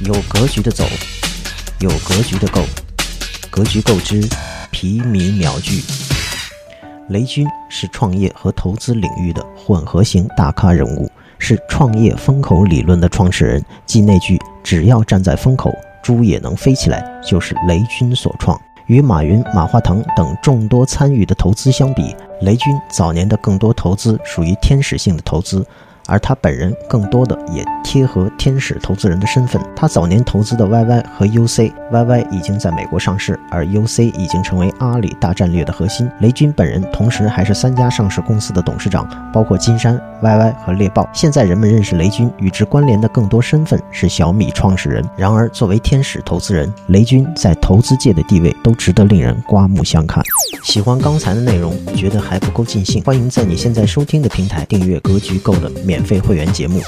有格局的走，有格局的购，格局够之，皮米秒聚。雷军是创业和投资领域的混合型大咖人物，是创业风口理论的创始人，即那句“只要站在风口，猪也能飞起来”，就是雷军所创。与马云、马化腾等众多参与的投资相比，雷军早年的更多投资属于天使性的投资。而他本人更多的也贴合天使投资人的身份。他早年投资的 YY 和 UC，YY 已经在美国上市，而 UC 已经成为阿里大战略的核心。雷军本人同时还是三家上市公司的董事长，包括金山、YY 和猎豹。现在人们认识雷军，与之关联的更多身份是小米创始人。然而，作为天使投资人，雷军在投资界的地位都值得令人刮目相看。喜欢刚才的内容，觉得还不够尽兴，欢迎在你现在收听的平台订阅《格局够》的免。免费会员节目。